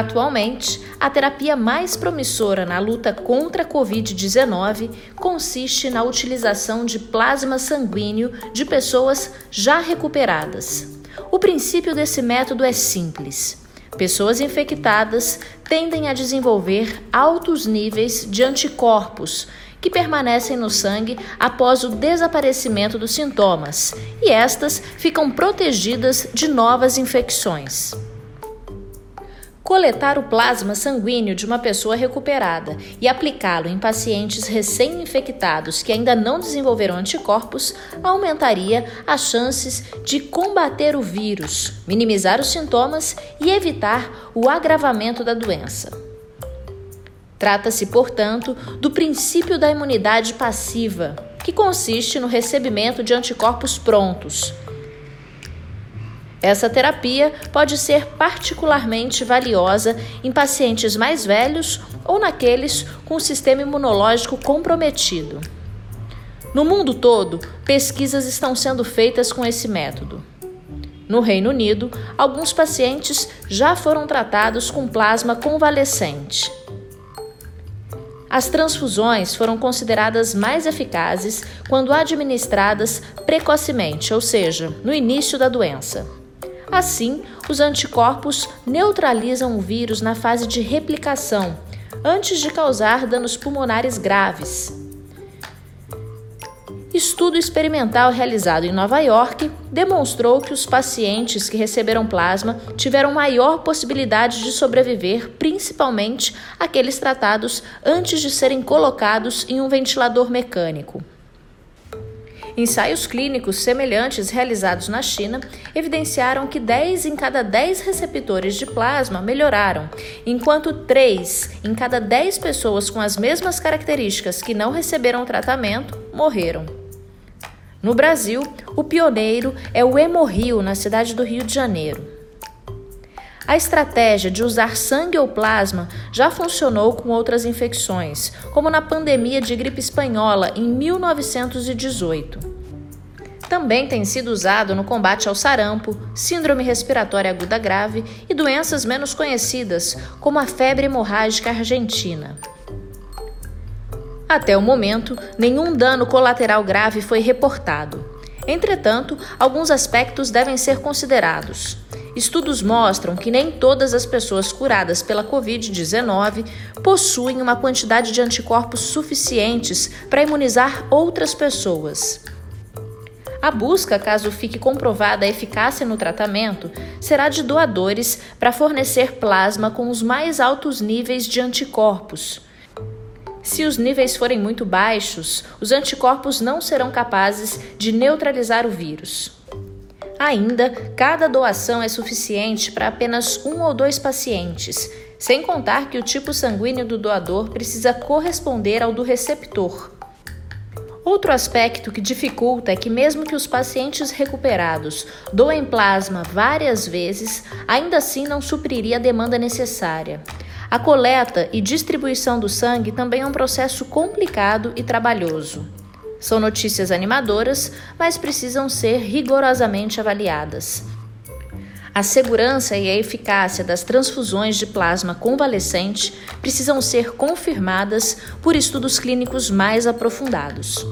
Atualmente, a terapia mais promissora na luta contra a Covid-19 consiste na utilização de plasma sanguíneo de pessoas já recuperadas. O princípio desse método é simples. Pessoas infectadas tendem a desenvolver altos níveis de anticorpos que permanecem no sangue após o desaparecimento dos sintomas, e estas ficam protegidas de novas infecções. Coletar o plasma sanguíneo de uma pessoa recuperada e aplicá-lo em pacientes recém-infectados que ainda não desenvolveram anticorpos aumentaria as chances de combater o vírus, minimizar os sintomas e evitar o agravamento da doença. Trata-se, portanto, do princípio da imunidade passiva, que consiste no recebimento de anticorpos prontos essa terapia pode ser particularmente valiosa em pacientes mais velhos ou naqueles com o sistema imunológico comprometido. No mundo todo, pesquisas estão sendo feitas com esse método. No Reino Unido, alguns pacientes já foram tratados com plasma convalescente. As transfusões foram consideradas mais eficazes quando administradas precocemente, ou seja, no início da doença. Assim, os anticorpos neutralizam o vírus na fase de replicação, antes de causar danos pulmonares graves. Estudo experimental realizado em Nova York demonstrou que os pacientes que receberam plasma tiveram maior possibilidade de sobreviver, principalmente aqueles tratados antes de serem colocados em um ventilador mecânico. Ensaios clínicos semelhantes realizados na China evidenciaram que 10 em cada 10 receptores de plasma melhoraram, enquanto 3 em cada 10 pessoas com as mesmas características que não receberam tratamento morreram. No Brasil, o pioneiro é o Hemorrio, na cidade do Rio de Janeiro. A estratégia de usar sangue ou plasma já funcionou com outras infecções, como na pandemia de gripe espanhola em 1918. Também tem sido usado no combate ao sarampo, síndrome respiratória aguda grave e doenças menos conhecidas, como a febre hemorrágica argentina. Até o momento, nenhum dano colateral grave foi reportado. Entretanto, alguns aspectos devem ser considerados. Estudos mostram que nem todas as pessoas curadas pela Covid-19 possuem uma quantidade de anticorpos suficientes para imunizar outras pessoas. A busca, caso fique comprovada a eficácia no tratamento, será de doadores para fornecer plasma com os mais altos níveis de anticorpos. Se os níveis forem muito baixos, os anticorpos não serão capazes de neutralizar o vírus. Ainda, cada doação é suficiente para apenas um ou dois pacientes, sem contar que o tipo sanguíneo do doador precisa corresponder ao do receptor. Outro aspecto que dificulta é que, mesmo que os pacientes recuperados doem plasma várias vezes, ainda assim não supriria a demanda necessária. A coleta e distribuição do sangue também é um processo complicado e trabalhoso. São notícias animadoras, mas precisam ser rigorosamente avaliadas. A segurança e a eficácia das transfusões de plasma convalescente precisam ser confirmadas por estudos clínicos mais aprofundados.